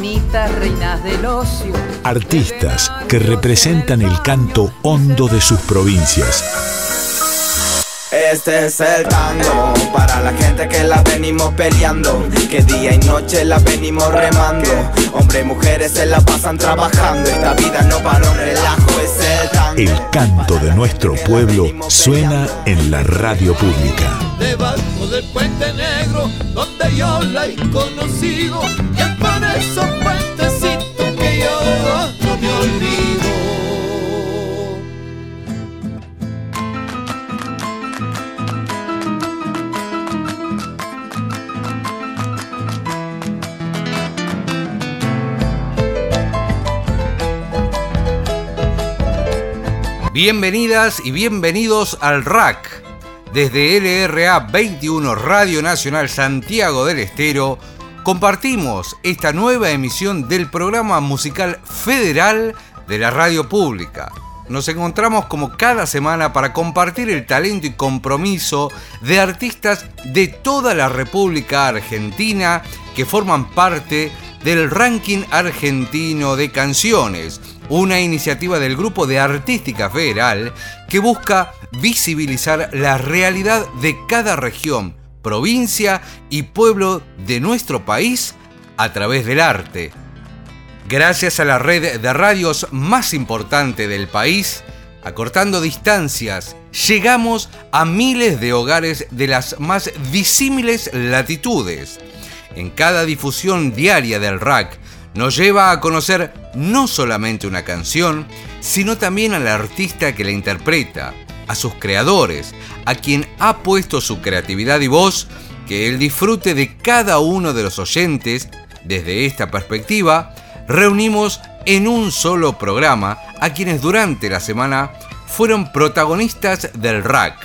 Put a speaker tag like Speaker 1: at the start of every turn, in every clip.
Speaker 1: reinas del ocio.
Speaker 2: Artistas que representan el canto hondo de sus provincias.
Speaker 3: Este es el tango para la gente que la venimos peleando, que día y noche la venimos remando. Hombres y mujeres se la pasan trabajando, esta vida no para un relajo, es el
Speaker 2: canto de nuestro pueblo suena en la radio pública.
Speaker 4: Debajo del puente negro, donde yo la he conocido, y es por esos puentecitos que yo no me olvido.
Speaker 5: Bienvenidas y bienvenidos al RAC. Desde LRA 21 Radio Nacional Santiago del Estero, compartimos esta nueva emisión del programa musical federal de la radio pública. Nos encontramos como cada semana para compartir el talento y compromiso de artistas de toda la República Argentina que forman parte del ranking argentino de canciones, una iniciativa del Grupo de Artística Federal que busca visibilizar la realidad de cada región, provincia y pueblo de nuestro país a través del arte. Gracias a la red de radios más importante del país, acortando distancias, llegamos a miles de hogares de las más disímiles latitudes. En cada difusión diaria del rack, nos lleva a conocer no solamente una canción, sino también al artista que la interpreta, a sus creadores, a quien ha puesto su creatividad y voz, que el disfrute de cada uno de los oyentes, desde esta perspectiva, reunimos en un solo programa a quienes durante la semana fueron protagonistas del rack.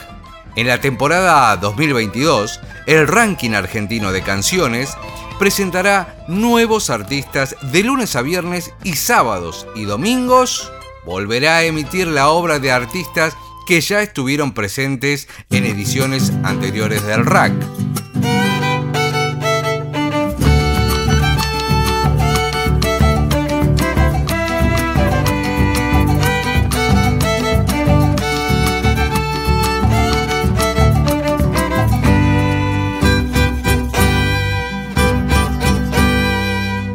Speaker 5: En la temporada 2022, el ranking argentino de canciones presentará nuevos artistas de lunes a viernes y sábados y domingos. Volverá a emitir la obra de artistas que ya estuvieron presentes en ediciones anteriores del RAC.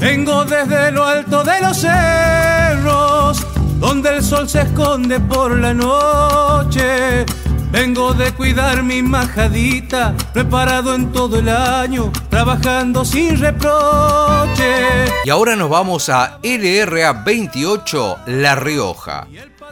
Speaker 6: Vengo desde lo alto de los cerros, donde el sol se esconde por la noche. Vengo de cuidar mi majadita, preparado en todo el año, trabajando sin reproche.
Speaker 5: Y ahora nos vamos a LRA 28 La Rioja.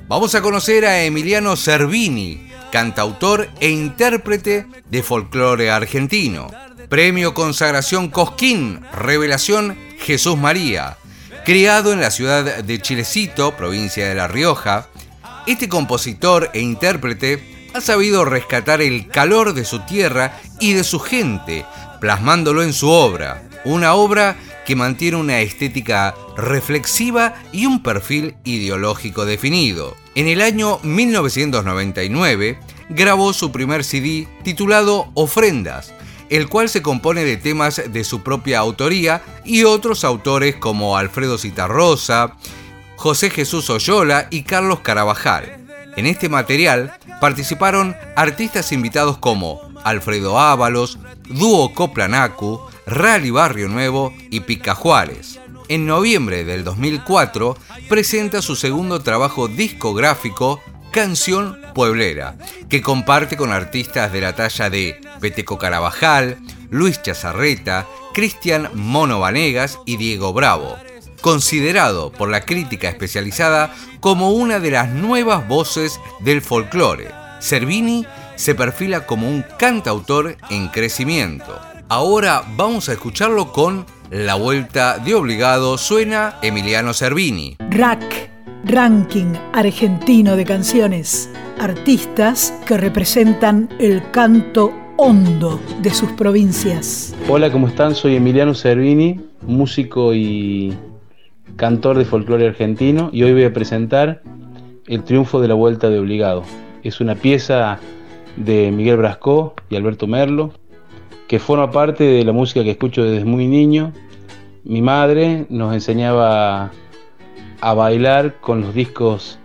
Speaker 5: Vamos a conocer a Emiliano Cervini, cantautor e intérprete de folclore argentino. Premio Consagración Cosquín, Revelación Jesús María. Criado en la ciudad de Chilecito, provincia de La Rioja, este compositor e intérprete ha sabido rescatar el calor de su tierra y de su gente, plasmándolo en su obra. Una obra que mantiene una estética reflexiva y un perfil ideológico definido. En el año 1999 grabó su primer CD titulado Ofrendas, el cual se compone de temas de su propia autoría y otros autores como Alfredo Citarrosa, José Jesús Oyola y Carlos Carabajal. En este material participaron artistas invitados como Alfredo Ábalos, Dúo Coplanacu, Rally Barrio Nuevo y Pica Juárez. En noviembre del 2004 presenta su segundo trabajo discográfico, Canción Pueblera, que comparte con artistas de la talla de Peteco Carabajal, Luis Chazarreta, Cristian Mono Vanegas y Diego Bravo. Considerado por la crítica especializada como una de las nuevas voces del folclore, Cervini se perfila como un cantautor en crecimiento. Ahora vamos a escucharlo con La vuelta de obligado suena Emiliano Cervini.
Speaker 7: Rack, Ranking Argentino de Canciones. Artistas que representan el canto hondo de sus provincias.
Speaker 8: Hola, ¿cómo están? Soy Emiliano Cervini, músico y cantor de folclore argentino y hoy voy a presentar El triunfo de la vuelta de obligado. Es una pieza de Miguel Brascó y Alberto Merlo, que forma parte de la música que escucho desde muy niño. Mi madre nos enseñaba a bailar con los discos,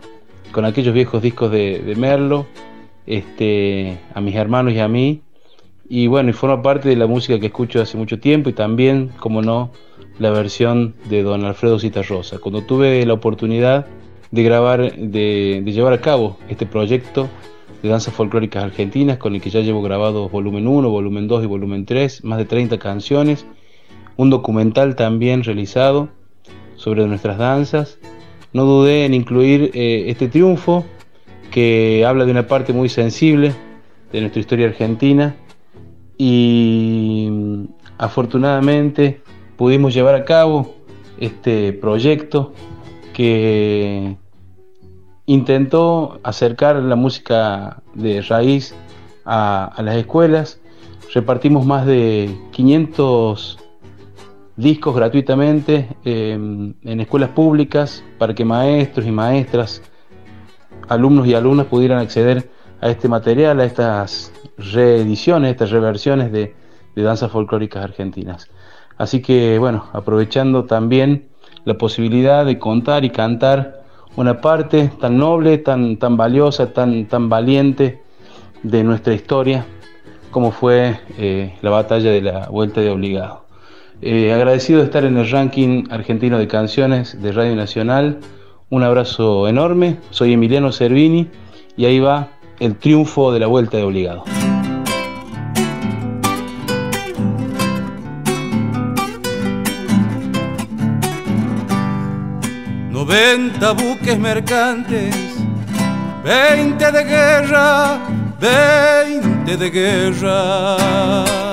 Speaker 8: con aquellos viejos discos de, Merlo, este, a mis hermanos y a mí. Y bueno, y forma parte de la música que escucho hace mucho tiempo y también, como no, la versión de don Alfredo Citarrosa. Cuando tuve la oportunidad de grabar, de, llevar a cabo este proyecto, de danzas folclóricas argentinas, con el que ya llevo grabado volumen 1, volumen 2 y volumen 3, más de 30 canciones, un documental también realizado sobre nuestras danzas. No dudé en incluir eh, este triunfo, que habla de una parte muy sensible de nuestra historia argentina y mm, afortunadamente pudimos llevar a cabo este proyecto que intentó acercar la música de raíz a, las escuelas. Repartimos más de 500 discos gratuitamente em, en escuelas públicas para que maestros y maestras, alumnos y alumnas pudieran acceder a este material, a estas reediciones, estas reversiones de, danzas folclóricas argentinas. Así que bueno, aprovechando también la posibilidad de contar y cantar una parte tan noble, tan, tan valiosa, tan, tan valiente de nuestra historia como fue eh, la batalla de la Vuelta de Obligado. Eh, agradecido de estar en el ranking argentino de canciones de Radio Nacional. Un abrazo enorme. Soy Emiliano Cervini y ahí va el triunfo de la Vuelta de Obligado.
Speaker 6: 90 buques mercantes, 20 de guerra, 20 de guerra.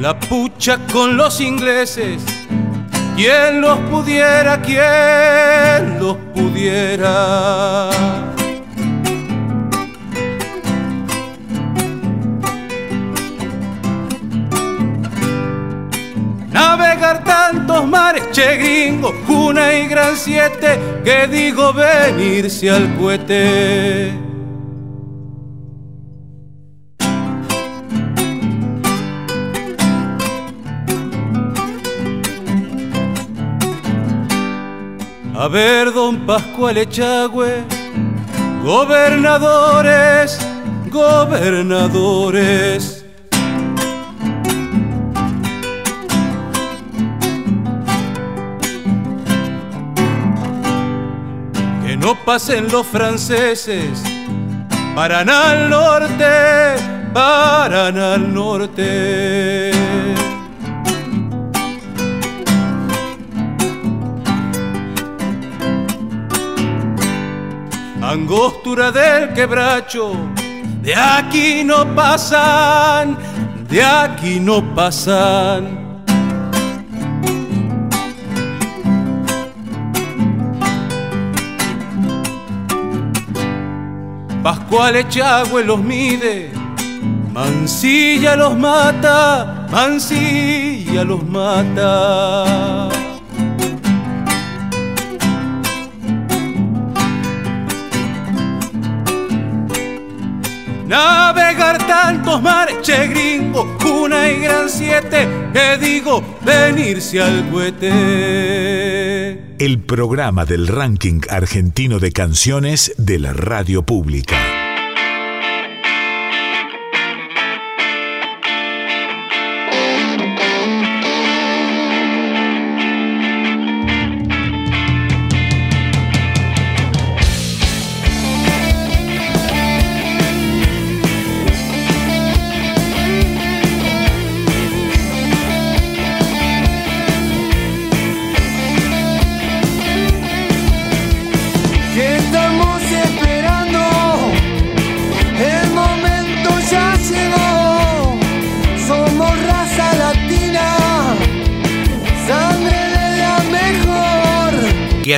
Speaker 6: La pucha con los ingleses, quien los pudiera, quien los pudiera. navegar tantos mares, che gringo, una y gran siete, que digo venirse al cohete. A ver, don Pascual Echagüe, gobernadores, gobernadores no pasen los franceses, paran al norte, paran al norte. Angostura del quebracho, de aquí no pasan, de aquí no pasan. Pascual Echagüe los mide, Mansilla los mata, Mansilla los mata. Navegar tantos mares, che gringo, una y gran siete, que digo, venirse al cohete.
Speaker 2: el programa del ranking argentino de canciones de la radio pública.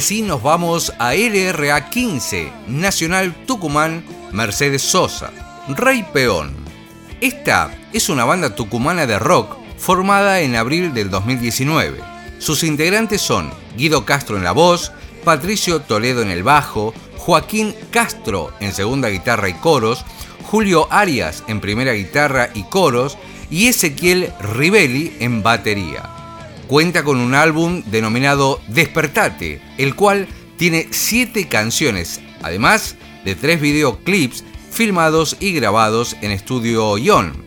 Speaker 5: Así nos vamos a LRA 15, Nacional Tucumán, Mercedes Sosa, Rey Peón. Esta es una banda tucumana de rock formada en abril del 2019. Sus integrantes son Guido Castro en la voz, Patricio Toledo en el bajo, Joaquín Castro en segunda guitarra y coros, Julio Arias en primera guitarra y coros y Ezequiel Rivelli en batería cuenta con un álbum denominado Despertate, el cual tiene siete canciones, además de tres videoclips filmados y grabados en estudio Ion,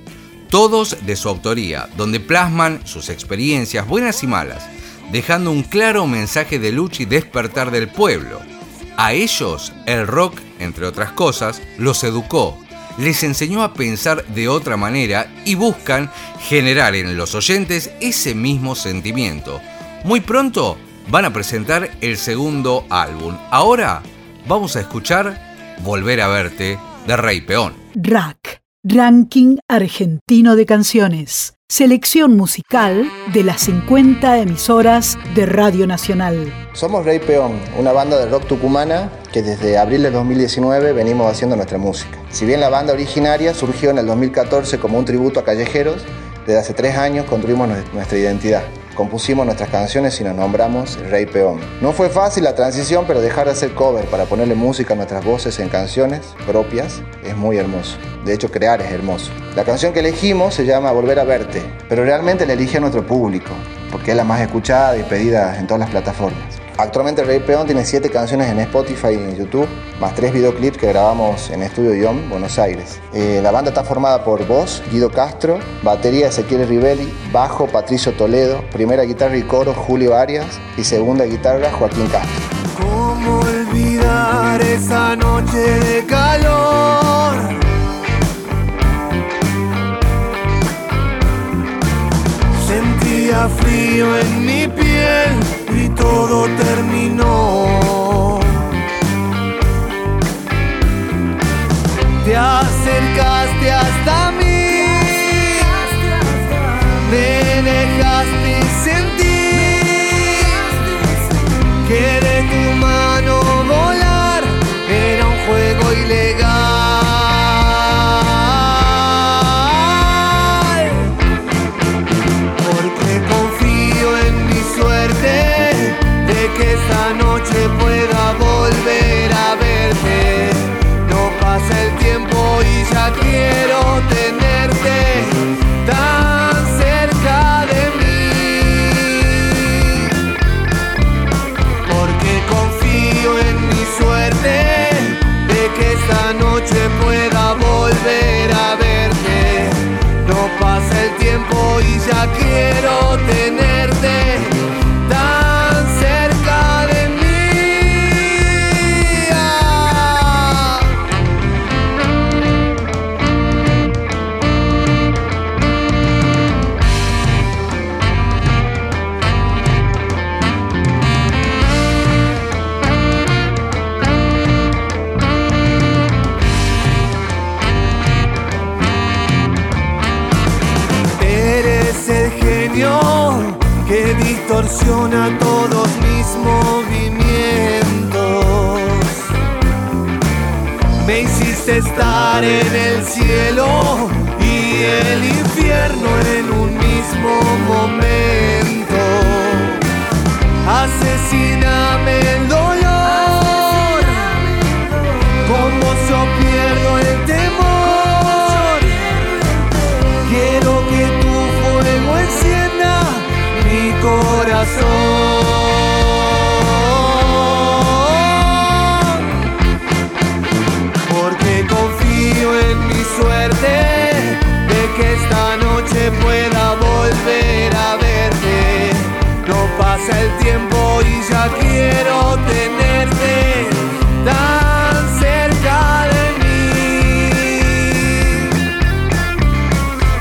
Speaker 5: todos de su autoría, donde plasman sus experiencias buenas y malas, dejando un claro mensaje de lucha y despertar del pueblo. A ellos, el rock, entre otras cosas, los educó, les enseñó a pensar de otra manera y buscan generar en los oyentes ese mismo sentimiento. Muy pronto van a presentar el segundo álbum. Ahora vamos a escuchar Volver a verte de Rey Peón.
Speaker 7: Rack, Ranking Argentino de Canciones. Selección musical de las 50 emisoras de Radio Nacional.
Speaker 9: Somos Rey Peón, una banda de rock tucumana que desde abril de 2019 venimos haciendo nuestra música. Si bien la banda originaria surgió en el 2014 como un tributo a callejeros, desde hace tres años construimos nuestra identidad. Compusimos nuestras canciones y nos nombramos Rey Peón. No fue fácil la transición, pero dejar de hacer cover para ponerle música a nuestras voces en canciones propias es muy hermoso. De hecho, crear es hermoso. La canción que elegimos se llama Volver a verte, pero realmente la elige a nuestro público, porque es la más escuchada y pedida en todas las plataformas. Actualmente Rey Peón tiene 7 canciones en Spotify y en YouTube, más 3 videoclips que grabamos en Estudio Ion, Buenos Aires. Eh, la banda está formada por voz, Guido Castro, batería Ezequiel Rivelli, bajo Patricio Toledo, primera guitarra y coro Julio Arias y segunda guitarra Joaquín Castro.
Speaker 4: ¿Cómo olvidar esa noche de calor? Sentía frío en mi piel todo terminó. Te acercaste hasta mí, me dejaste pueda volver a verte. No pasa el tiempo y ya quiero tenerte tan cerca de mí.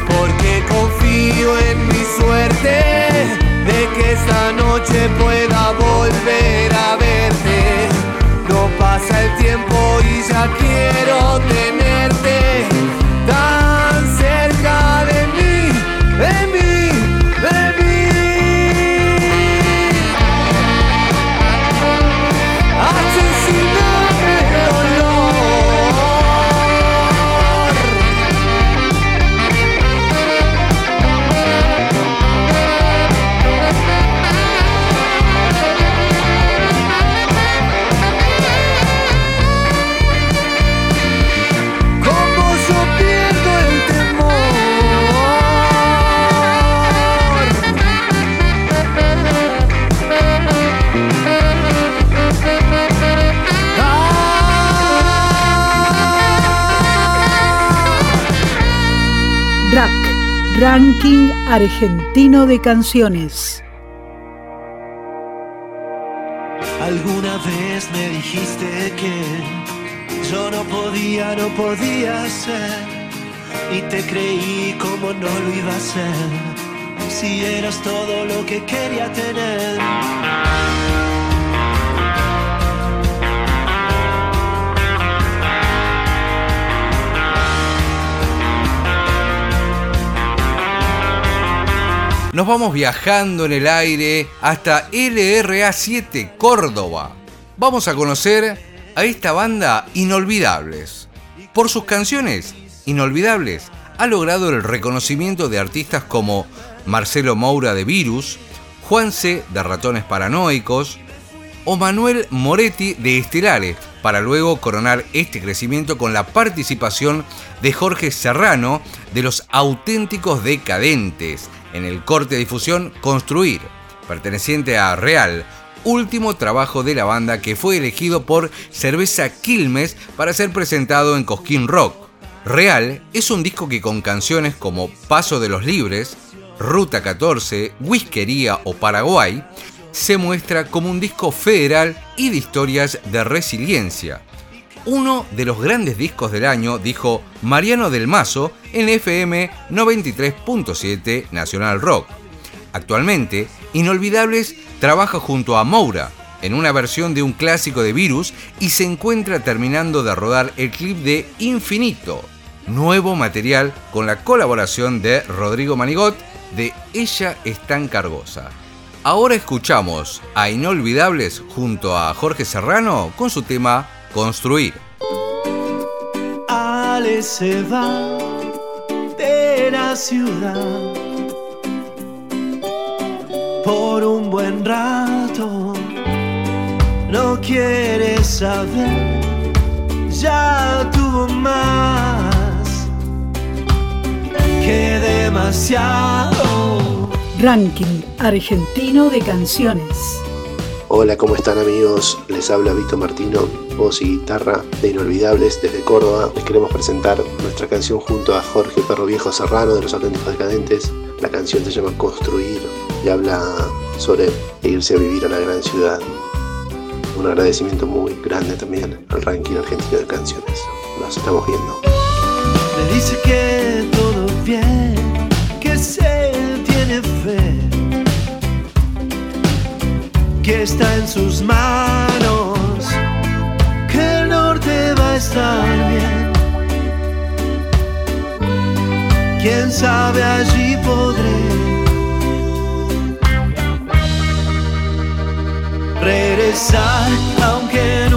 Speaker 4: Porque confío en mi suerte de que esta noche pueda volver a verte. No pasa el tiempo y ya quiero tenerte.
Speaker 7: Ranking Argentino de Canciones.
Speaker 10: Alguna vez me dijiste que yo no podía, no podía ser. Y te creí como no lo iba a ser. Si eras todo lo que quería tener.
Speaker 5: Nos vamos viajando en el aire hasta LRA7 Córdoba. Vamos a conocer a esta banda Inolvidables. Por sus canciones, Inolvidables ha logrado el reconocimiento de artistas como Marcelo Moura de Virus, Juanse de Ratones Paranoicos o Manuel Moretti de Estelares, para luego coronar este crecimiento con la participación de Jorge Serrano de los auténticos decadentes en el corte de difusión Construir, perteneciente a Real, último trabajo de la banda que fue elegido por Cerveza Quilmes para ser presentado en Cosquín Rock. Real es un disco que con canciones como Paso de los Libres, Ruta 14, Whiskería o Paraguay, se muestra como un disco federal y de historias de resiliencia. Uno de los grandes discos del año, dijo Mariano del Mazo en FM 93.7 Nacional Rock. Actualmente, Inolvidables trabaja junto a Moura en una versión de un clásico de Virus y se encuentra terminando de rodar el clip de Infinito, nuevo material con la colaboración de Rodrigo Manigot de Ella es tan cargosa. Ahora escuchamos a Inolvidables junto a Jorge Serrano con su tema Construir.
Speaker 10: Ale se va de la ciudad por un buen rato. No quiere saber, ya tuvo más que demasiado.
Speaker 7: Ranking Argentino de Canciones.
Speaker 11: Hola, ¿cómo están amigos? Les habla Vito Martino, voz y guitarra de Inolvidables desde Córdoba. Les queremos presentar nuestra canción junto a Jorge Perro Viejo Serrano de Los Auténticos Decadentes. La canción se llama Construir y habla sobre irse a vivir a la gran ciudad. Un agradecimiento muy grande también al ranking argentino de canciones. Nos estamos viendo.
Speaker 10: Me dice que todo bien, que se tiene fe, que está en sus manos, bien. Quién sabe, allí podré regresar, aunque nunca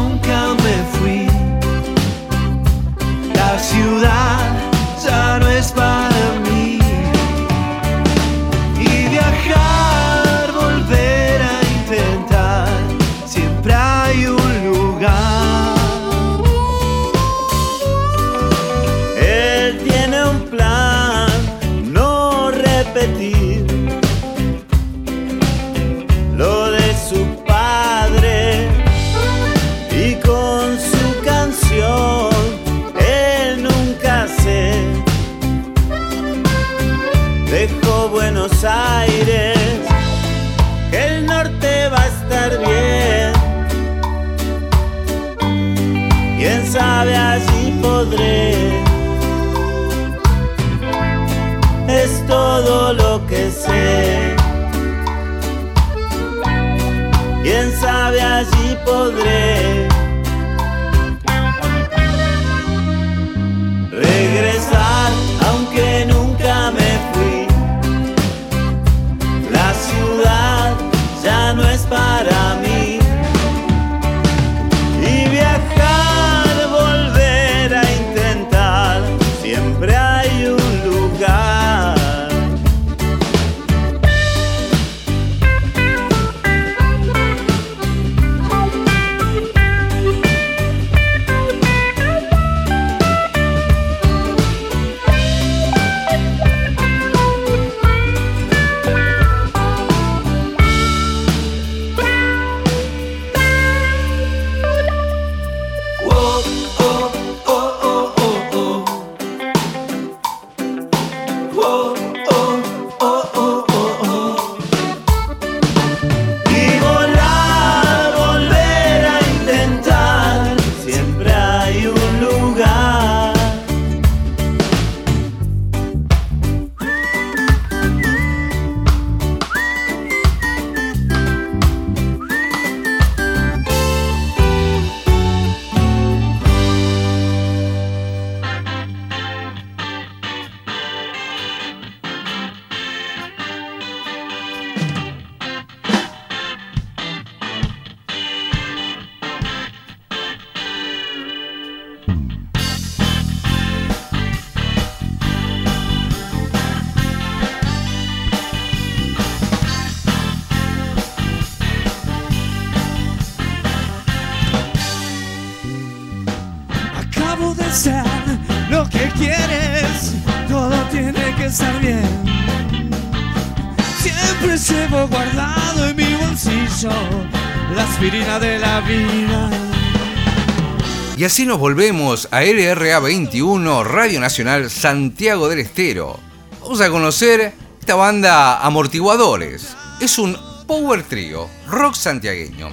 Speaker 10: Y
Speaker 5: así nos volvemos a LRA 21, Radio Nacional Santiago del Estero. Vamos a conocer esta banda Amortiguadores. Es un power trio, rock santiagueño.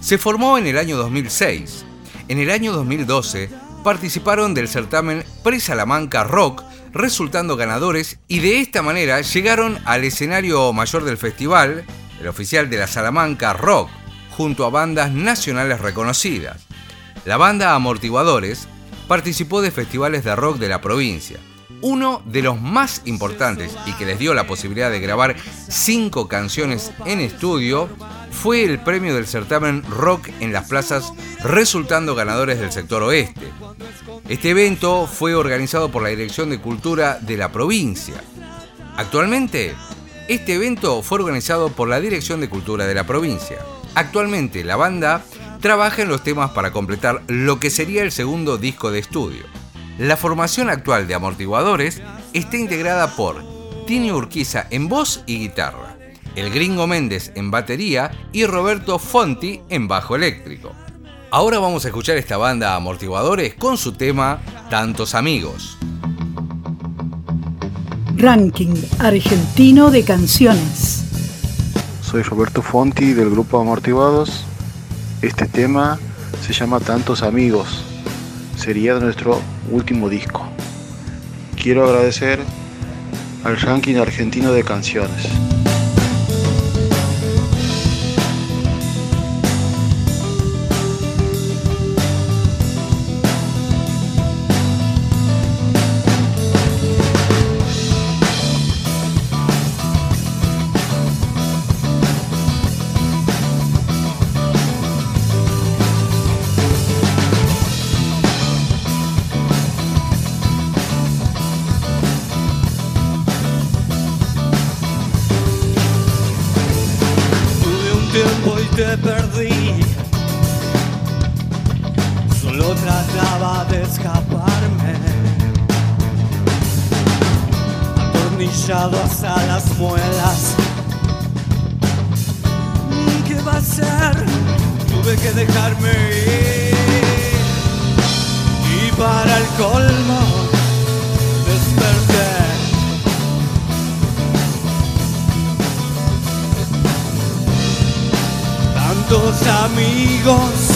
Speaker 5: Se formó en el año 2006. En el año 2012 participaron del certamen Pre-Salamanca Rock, resultando ganadores y de esta manera llegaron al escenario mayor del festival, el oficial de la Salamanca Rock, junto a bandas nacionales reconocidas. La banda Amortiguadores participó de festivales de rock de la provincia. Uno de los más importantes y que les dio la posibilidad de grabar cinco canciones en estudio fue el premio del certamen Rock en las plazas, resultando ganadores del sector oeste. Este evento fue organizado por la Dirección de Cultura de la provincia. Actualmente, este evento fue organizado por la Dirección de Cultura de la provincia. Actualmente, la banda trabaja en los temas para completar lo que sería el segundo disco de estudio. La formación actual de Amortiguadores está integrada por Tini Urquiza en voz y guitarra, el Gringo Méndez en batería y Roberto Fonti en bajo eléctrico. Ahora vamos a escuchar esta banda Amortiguadores con su tema Tantos Amigos.
Speaker 7: Ranking argentino de canciones.
Speaker 12: Soy Roberto Fonti del grupo Amortiguados. Este tema se llama Tantos Amigos. Sería nuestro último disco. Quiero agradecer al ranking argentino de canciones.
Speaker 10: Tuve que dejarme ir. Y para el colmo, desperté. tantos amigos.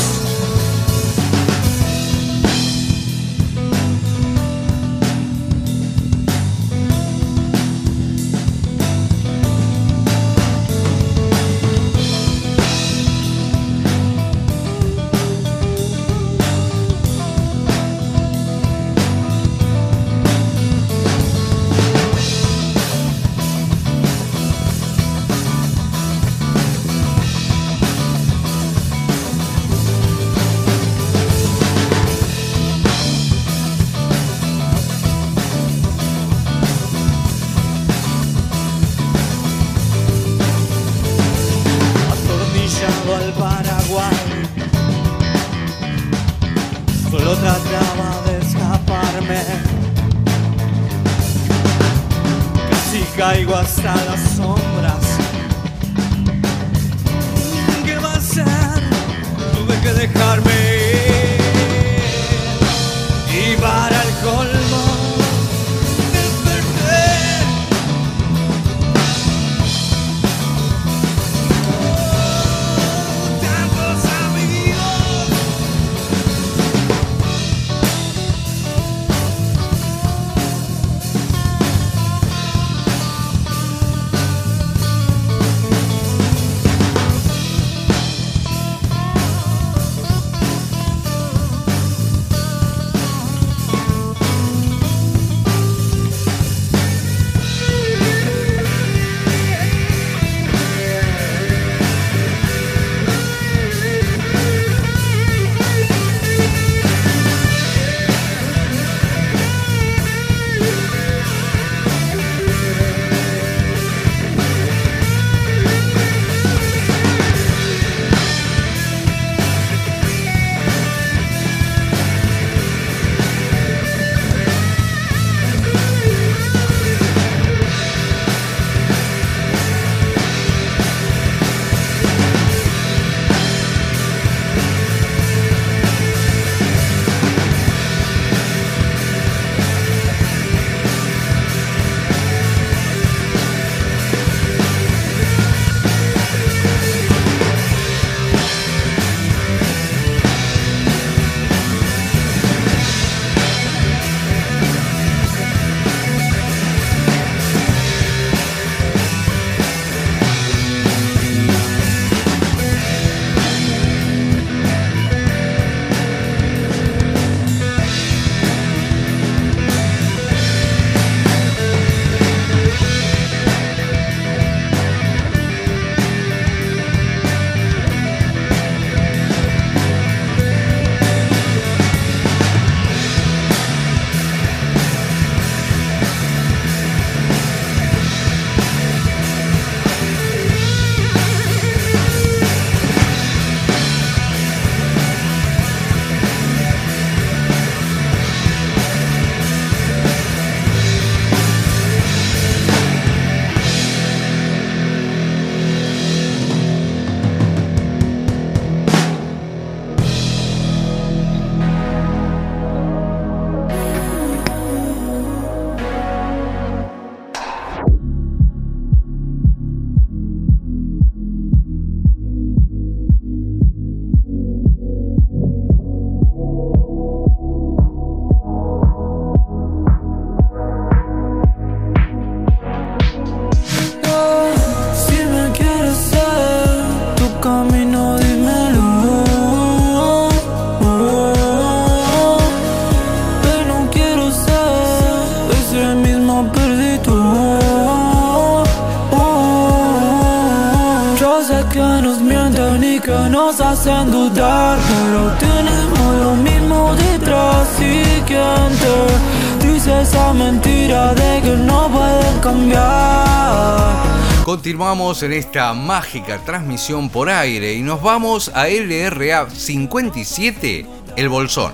Speaker 13: Nos hacen dudar, pero tenemos lo mismo detrás. Y quien te dice esa mentira de que no pueden cambiar.
Speaker 5: Continuamos en esta mágica transmisión por aire y nos vamos a LRA 57, El Bolsón.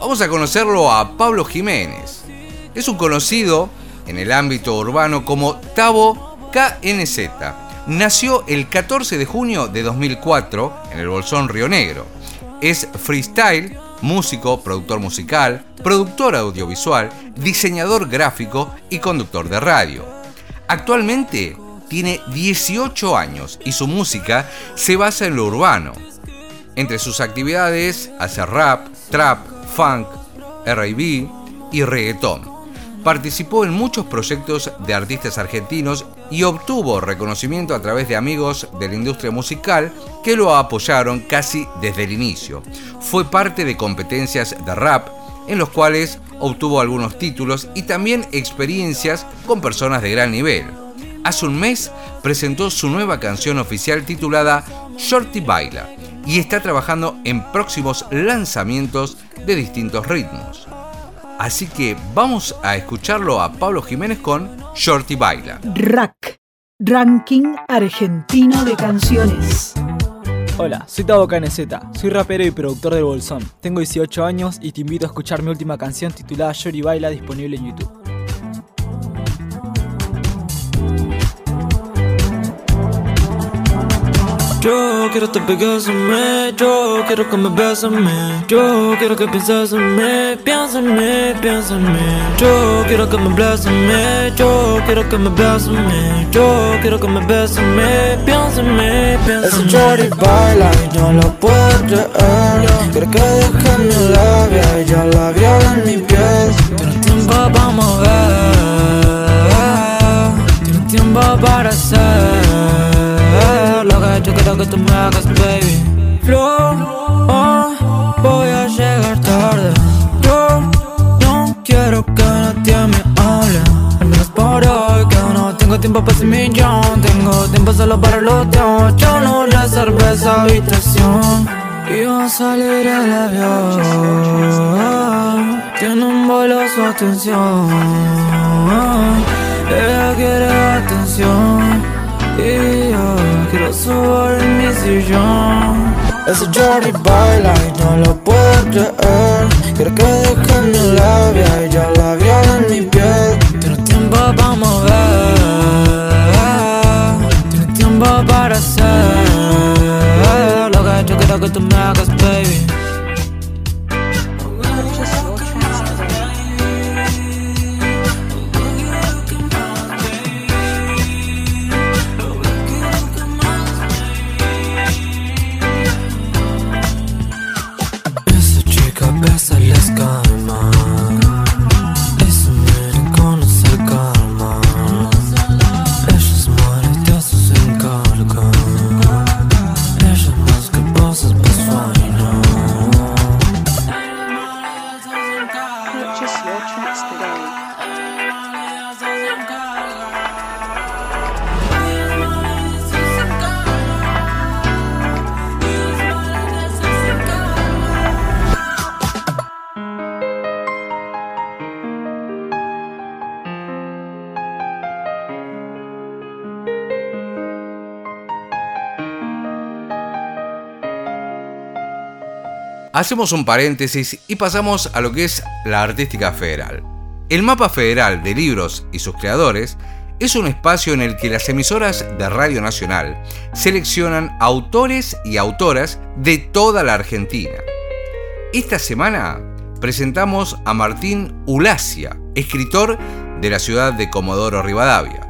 Speaker 5: Vamos a conocerlo a Pablo Jiménez. Es un conocido en el ámbito urbano como Tavo KNZ. Nació el 14 de junio de 2004 en el Bolsón Río Negro. Es freestyle, músico, productor musical, productor audiovisual, diseñador gráfico y conductor de radio. Actualmente tiene 18 años y su música se basa en lo urbano. Entre sus actividades hace rap, trap, funk, R&B y reggaetón. Participó en muchos proyectos de artistas argentinos y obtuvo reconocimiento a través de amigos de la industria musical que lo apoyaron casi desde el inicio. Fue parte de competencias de rap en los cuales obtuvo algunos títulos y también experiencias con personas de gran nivel. Hace un mes presentó su nueva canción oficial titulada Shorty Baila y está trabajando en próximos lanzamientos de distintos ritmos. Así que vamos a escucharlo a Pablo Jiménez con Shorty Baila.
Speaker 7: Rack, Ranking Argentino de Canciones.
Speaker 14: Hola, soy Tavo KNZ, soy rapero y productor del Bolsón. Tengo 18 años y te invito a escuchar mi última canción titulada Yori Baila disponible en YouTube.
Speaker 13: Yo quiero que te pegues en mí, yo quiero que me beses en mí. Yo quiero que pienses en mí, piensa en mí, piensa en mí. Yo quiero que me beses en mí, yo quiero que me beses en mí. Yo quiero que me beses en mí, piensa en mí, piensa en mí.
Speaker 15: Ese baila y no lo puedo creer Quiero que deje mi labia y ya la en mi piel.
Speaker 13: Tiene tiempo para mover Tiene tiempo para hacer lo que yo quiero que tú me hagas, baby. Flor, oh, voy a llegar tarde. Yo no quiero que nadie me hable. Al menos por hoy, que no tengo tiempo para ese millón. Tengo tiempo solo para los dos. Yo no reservé esa habitación. Iba a salir el avión. Tiene un vuelo su atención. Ella quiere atención. Y yo quiero subir en mi sillón
Speaker 15: Ese Jordi baila y no lo puedo creer. Quiero que deje mi labia y ya la viola en mi piel.
Speaker 13: Tiene tiempo para mover. Tiene tiempo para hacer. Lo que yo quiero que tú me hagas, baby
Speaker 5: Hacemos un paréntesis y pasamos a lo que es la Artística Federal. El Mapa Federal de Libros y sus creadores es un espacio en el que las emisoras de Radio Nacional seleccionan autores y autoras de toda la Argentina. Esta semana presentamos a Martín Ulacia, escritor de la ciudad de Comodoro Rivadavia.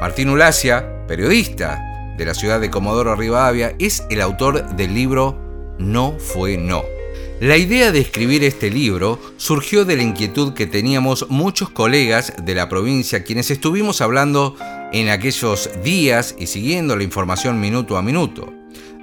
Speaker 5: Martín Ulacia, periodista de la ciudad de Comodoro Rivadavia, es el autor del libro No fue no la idea de escribir este libro surgió de la inquietud que teníamos muchos colegas de la provincia quienes estuvimos hablando en aquellos días y siguiendo la información minuto a minuto,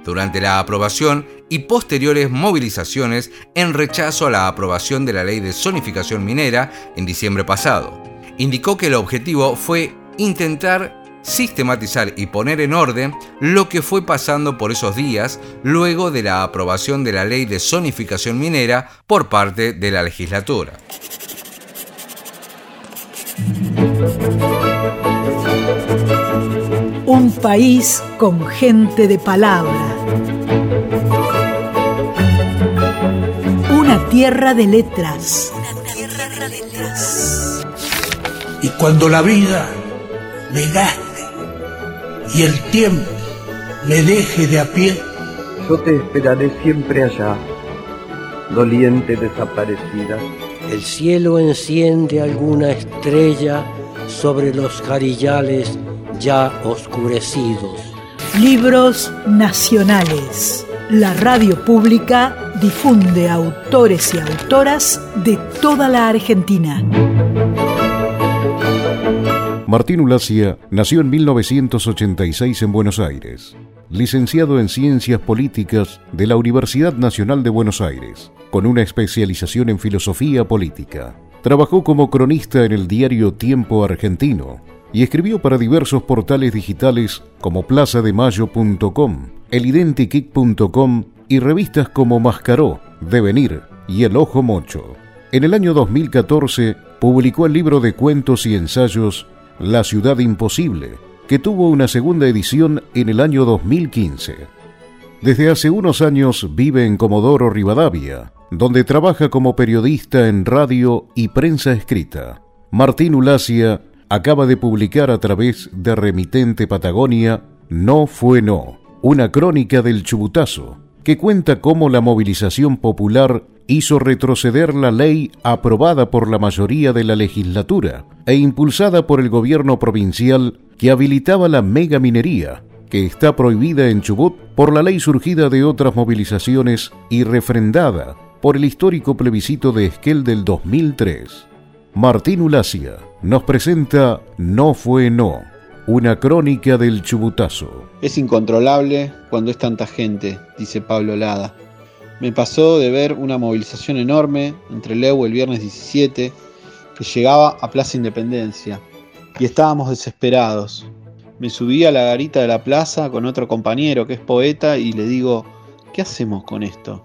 Speaker 5: durante la aprobación y posteriores movilizaciones en rechazo a la aprobación de la ley de zonificación minera en diciembre pasado. Indicó que el objetivo fue intentar sistematizar y poner en orden lo que fue pasando por esos días luego de la aprobación de la ley de zonificación minera por parte de la legislatura.
Speaker 7: Un país con gente de palabra. Una tierra de letras.
Speaker 12: Y cuando la vida me gaste y el tiempo me deje de a pie.
Speaker 16: Yo te esperaré siempre allá, doliente desaparecida.
Speaker 17: El cielo enciende alguna estrella sobre los jarillales ya oscurecidos.
Speaker 7: Libros nacionales. La radio pública difunde autores y autoras de toda la Argentina.
Speaker 18: Martín Ulacia nació en 1986 en Buenos Aires, licenciado en Ciencias Políticas de la Universidad Nacional de Buenos Aires, con una especialización en filosofía política. Trabajó como cronista en el diario Tiempo Argentino y escribió para diversos portales digitales como plazademayo.com, elidentikik.com y revistas como Mascaró, Devenir y El Ojo Mocho. En el año 2014 publicó el libro de cuentos y ensayos la ciudad imposible, que tuvo una segunda edición en el año 2015. Desde hace unos años vive en Comodoro Rivadavia, donde trabaja como periodista en radio y prensa escrita. Martín Ulacia acaba de publicar a través de Remitente Patagonia No fue no, una crónica del chubutazo, que cuenta cómo la movilización popular hizo retroceder la ley aprobada por la mayoría de la legislatura e impulsada por el gobierno provincial que habilitaba la megaminería, que está prohibida en Chubut por la ley surgida de otras movilizaciones y refrendada por el histórico plebiscito de Esquel del 2003. Martín Ulacia nos presenta No fue no, una crónica del chubutazo.
Speaker 19: Es incontrolable cuando es tanta gente, dice Pablo Lada. Me pasó de ver una movilización enorme entre Leu el viernes 17 que llegaba a Plaza Independencia y estábamos desesperados. Me subí a la garita de la plaza con otro compañero que es poeta y le digo, ¿qué hacemos con esto?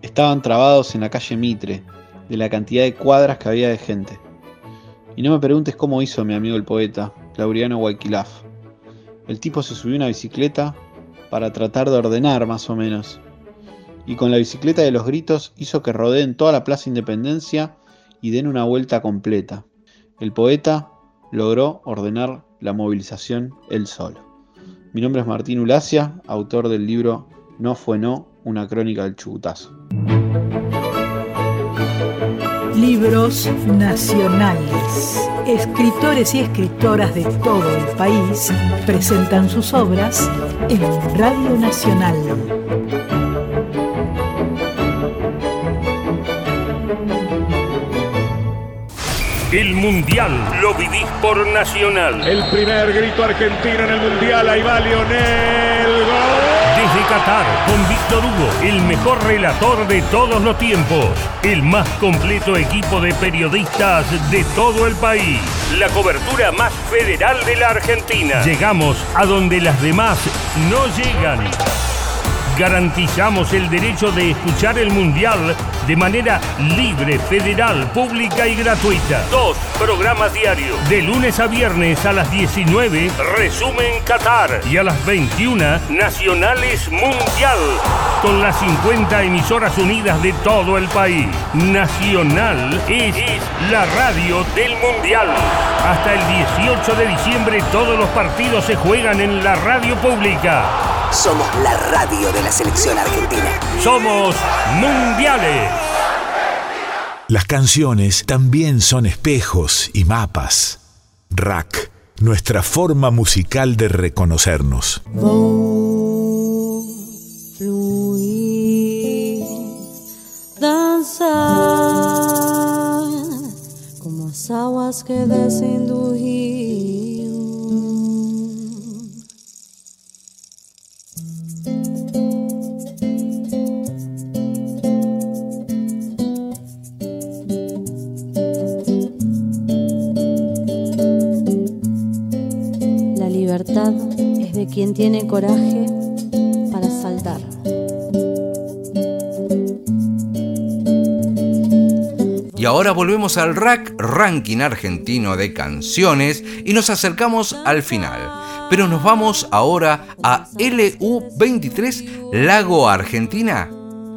Speaker 19: Estaban trabados en la calle Mitre, de la cantidad de cuadras que había de gente. Y no me preguntes cómo hizo mi amigo el poeta, Laureano Guayquilaf. El tipo se subió a una bicicleta para tratar de ordenar más o menos. Y con la bicicleta de los gritos hizo que rodeen toda la Plaza Independencia y den una vuelta completa. El poeta logró ordenar la movilización él solo. Mi nombre es Martín Ulacia, autor del libro No fue no, una crónica del chubutazo.
Speaker 7: Libros nacionales. Escritores y escritoras de todo el país presentan sus obras en Radio Nacional.
Speaker 20: El Mundial lo vivís por Nacional.
Speaker 21: El primer grito argentino en el Mundial, ahí va Lionel.
Speaker 20: Desde Qatar, con Víctor Hugo, el mejor relator de todos los tiempos. El más completo equipo de periodistas de todo el país. La cobertura más federal de la Argentina. Llegamos a donde las demás no llegan. Garantizamos el derecho de escuchar el Mundial de manera libre, federal, pública y gratuita. Dos programas diarios. De lunes a viernes a las 19, resumen Qatar. Y a las 21, Nacionales Mundial. Con las 50 emisoras unidas de todo el país. Nacional es, es la radio del Mundial. Hasta el 18 de diciembre todos los partidos se juegan en la radio pública.
Speaker 22: Somos la radio de la selección argentina.
Speaker 20: Somos mundiales.
Speaker 2: Las canciones también son espejos y mapas. Rack, nuestra forma musical de reconocernos.
Speaker 13: Fluir, dançar como as aguas que descem libertad es de quien tiene coraje para saltar.
Speaker 5: Y ahora volvemos al rack ranking argentino de canciones y nos acercamos al final. Pero nos vamos ahora a LU23 Lago Argentina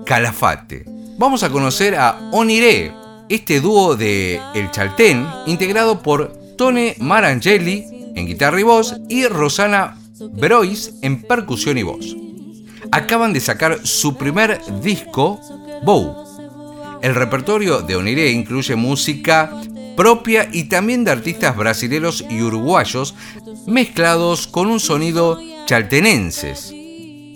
Speaker 5: Calafate. Vamos a conocer a Oniré, este dúo de El Chaltén, integrado por Tone Marangeli en guitarra y voz y Rosana Brois en percusión y voz. Acaban de sacar su primer disco, Bow. El repertorio de Oniré incluye música propia y también de artistas brasileños y uruguayos mezclados con un sonido chaltenenses.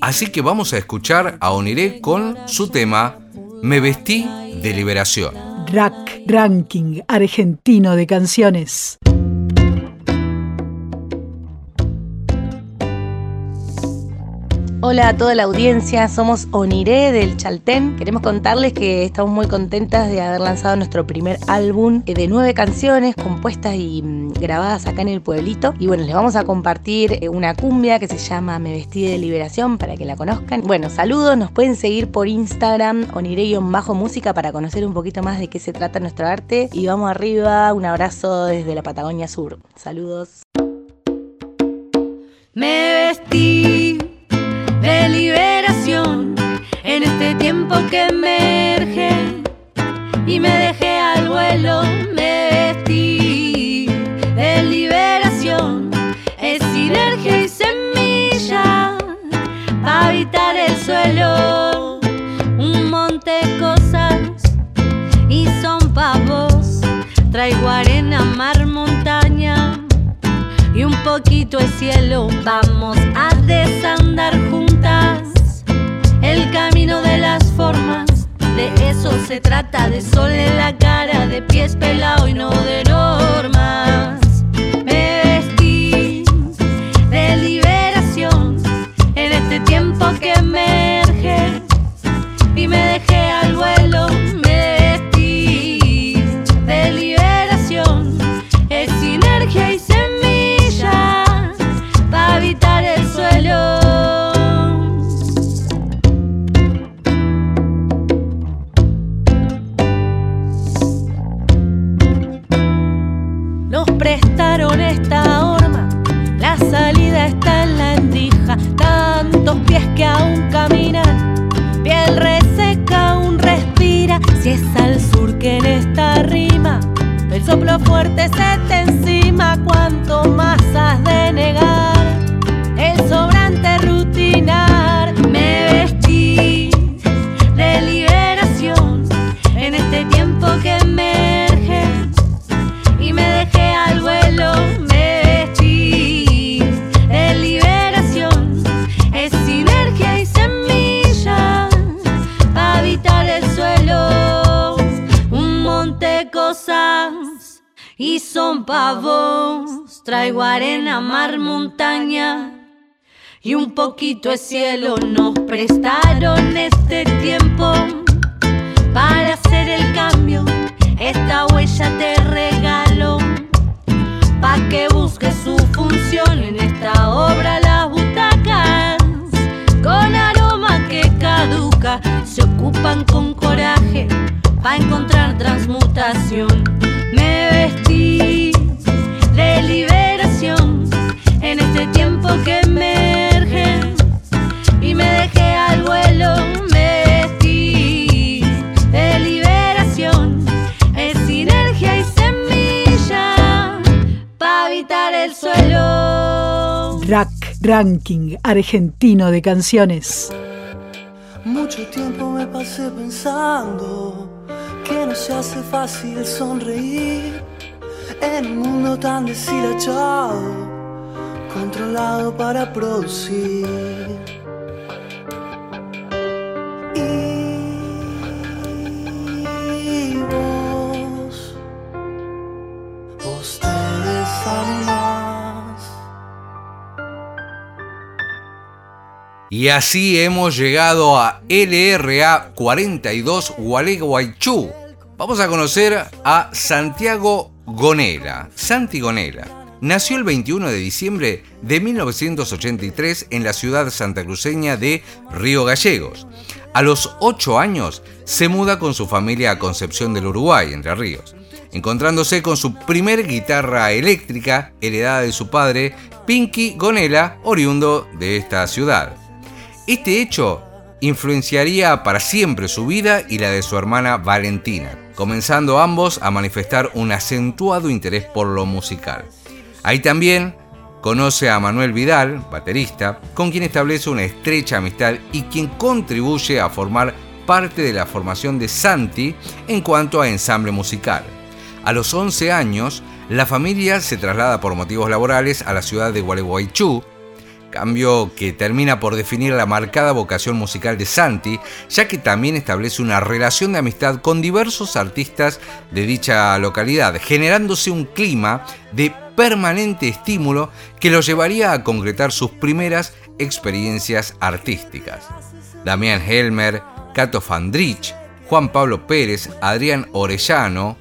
Speaker 5: Así que vamos a escuchar a Oniré con su tema Me vestí de liberación.
Speaker 7: Rack Ranking Argentino de Canciones.
Speaker 23: Hola a toda la audiencia, somos Oniré del Chaltén. Queremos contarles que estamos muy contentas de haber lanzado nuestro primer álbum eh, de nueve canciones compuestas y mm, grabadas acá en el pueblito. Y bueno, les vamos a compartir eh, una cumbia que se llama Me vestí de liberación para que la conozcan. Bueno, saludos, nos pueden seguir por Instagram, Oniré-música para conocer un poquito más de qué se trata nuestro arte. Y vamos arriba, un abrazo desde la Patagonia Sur. Saludos.
Speaker 13: Me vestí de liberación.
Speaker 24: en este tiempo que emerge y me dejé al vuelo, me vestí de liberación, es sinergia y semilla para habitar el suelo, un monte de cosas y son pavos, traigo arena, mar, poquito de cielo, vamos a desandar juntas el camino de las formas de eso se trata, de sol en la cara, de pies pelado y no de normas.
Speaker 7: Ranking Argentino de Canciones.
Speaker 13: Mucho tiempo me pasé pensando que no se hace fácil sonreír en un mundo tan deshilachado, controlado para producir. Y
Speaker 5: así hemos llegado a LRA 42 Gualeguaychú. Vamos a conocer a Santiago Gonela. Santi Gonela. Nació el 21 de diciembre de 1983 en la ciudad santacruceña de Río Gallegos. A los 8 años se muda con su familia a Concepción del Uruguay, Entre Ríos, encontrándose con su primer guitarra eléctrica heredada de su padre, Pinky Gonela, oriundo de esta ciudad. Este hecho influenciaría para siempre su vida y la de su hermana Valentina, comenzando ambos a manifestar un acentuado interés por lo musical. Ahí también conoce a Manuel Vidal, baterista, con quien establece una estrecha amistad y quien contribuye a formar parte de la formación de Santi en cuanto a ensamble musical. A los 11 años, la familia se traslada por motivos laborales a la ciudad de Gualeguaychú, cambio que termina por definir la marcada vocación musical de Santi, ya que también establece una relación de amistad con diversos artistas de dicha localidad, generándose un clima de permanente estímulo que lo llevaría a concretar sus primeras experiencias artísticas. Damián Helmer, Cato Fandrich, Juan Pablo Pérez, Adrián Orellano,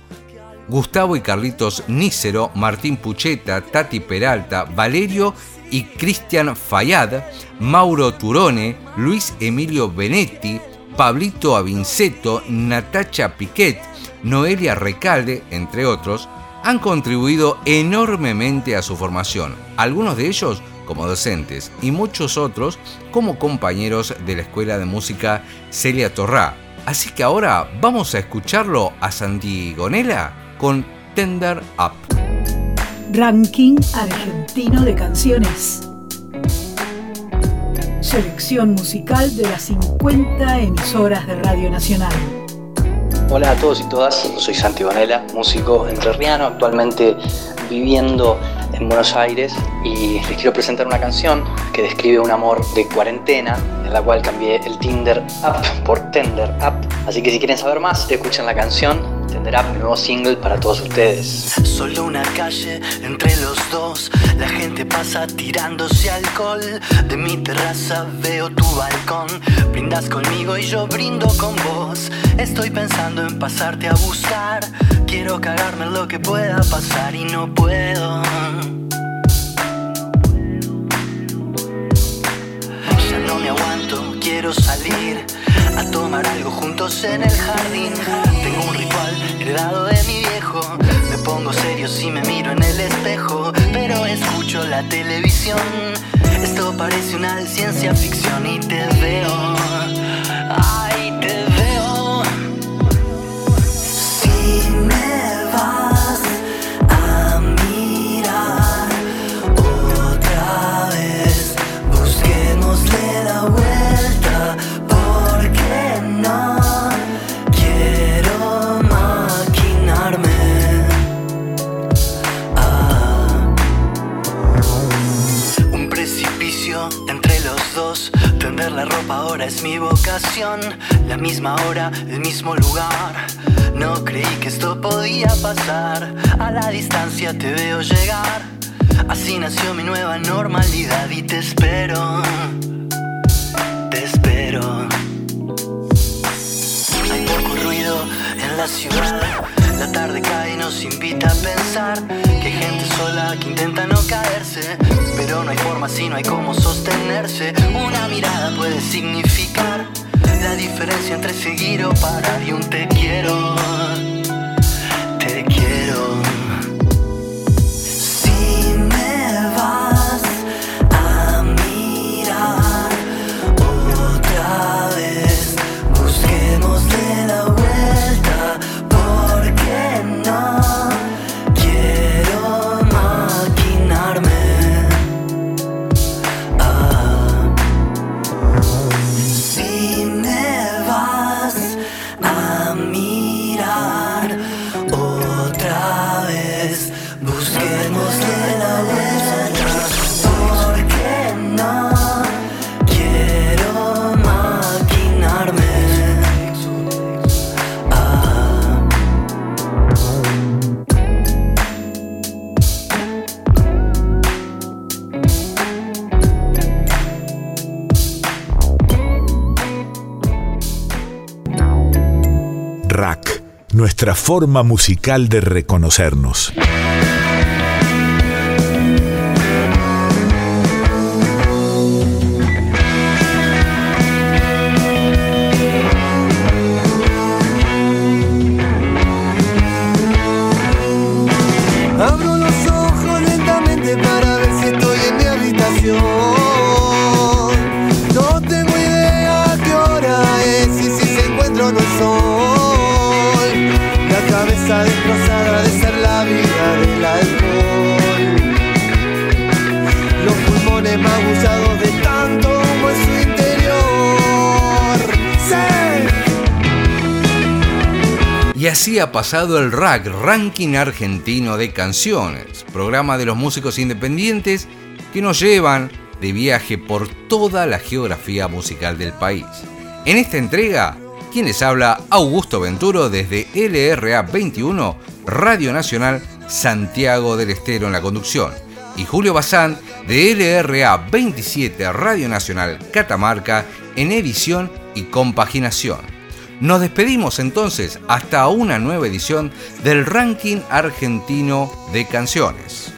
Speaker 5: Gustavo y Carlitos Nícero, Martín Pucheta, Tati Peralta, Valerio y Cristian Fayad, Mauro Turone, Luis Emilio Benetti, Pablito Avinceto, Natacha Piquet, Noelia Recalde, entre otros, han contribuido enormemente a su formación, algunos de ellos como docentes y muchos otros como compañeros de la Escuela de Música Celia Torrá. Así que ahora vamos a escucharlo a Santi Gonela con Tender Up.
Speaker 7: Ranking argentino de canciones. Selección musical de las 50 emisoras de Radio Nacional.
Speaker 25: Hola a todos y todas, soy Santi Bonela, músico entrerriano, actualmente viviendo en Buenos Aires y les quiero presentar una canción que describe un amor de cuarentena, en la cual cambié el Tinder Up por Tender Up. Así que si quieren saber más, escuchen la canción Tender Up, mi nuevo single para todos ustedes.
Speaker 26: Solo una calle entre los dos, la gente pasa tirándose alcohol. De mi terraza veo tu balcón, brindas conmigo y yo brindo con vos. Estoy pensando en pasarte a buscar, quiero cagarme lo que pueda pasar y no puedo. Ya no me aguanto, quiero salir a tomar algo juntos en el jardín. Tengo un ritual heredado de mi viejo. Me pongo serio si me miro en el espejo, pero escucho la televisión. Esto parece una ciencia ficción y te veo. Ay, es mi vocación. La misma hora, el mismo lugar. No creí que esto podía pasar. A la distancia te veo llegar. Así nació mi nueva normalidad y te espero. Te espero. Hay poco ruido en la ciudad. La tarde cae y nos invita a pensar que hay gente sola que intenta no caerse. Pero no hay forma si no hay cómo sostenerse. Una mirada puede significar la diferencia entre seguir o parar y un te quiero.
Speaker 2: Forma musical de reconocernos.
Speaker 4: Y
Speaker 5: así ha pasado el RAC, Ranking Argentino de Canciones, programa de los músicos independientes que nos llevan de viaje por toda la geografía musical del país. En esta entrega, quienes habla Augusto Venturo desde LRA 21, Radio Nacional Santiago del Estero en la conducción, y Julio Bazán de LRA 27, Radio Nacional Catamarca en edición y compaginación. Nos despedimos entonces hasta una nueva edición del Ranking Argentino de Canciones.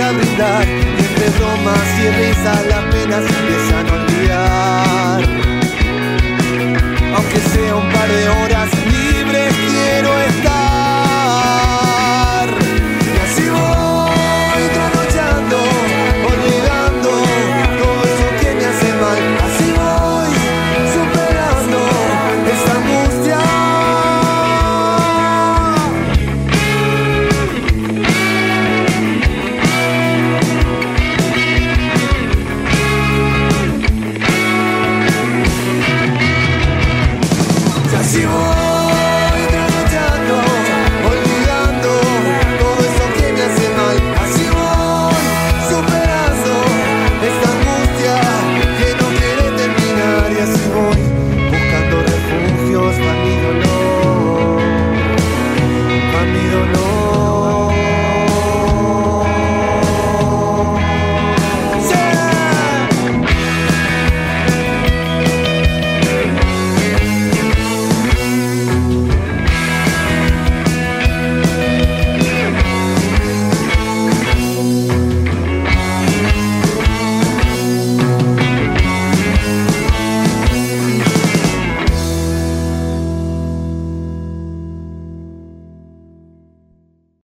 Speaker 4: a brindar. Entre bromas y risas las penas empiezan a olvidar. Aunque sea un par de horas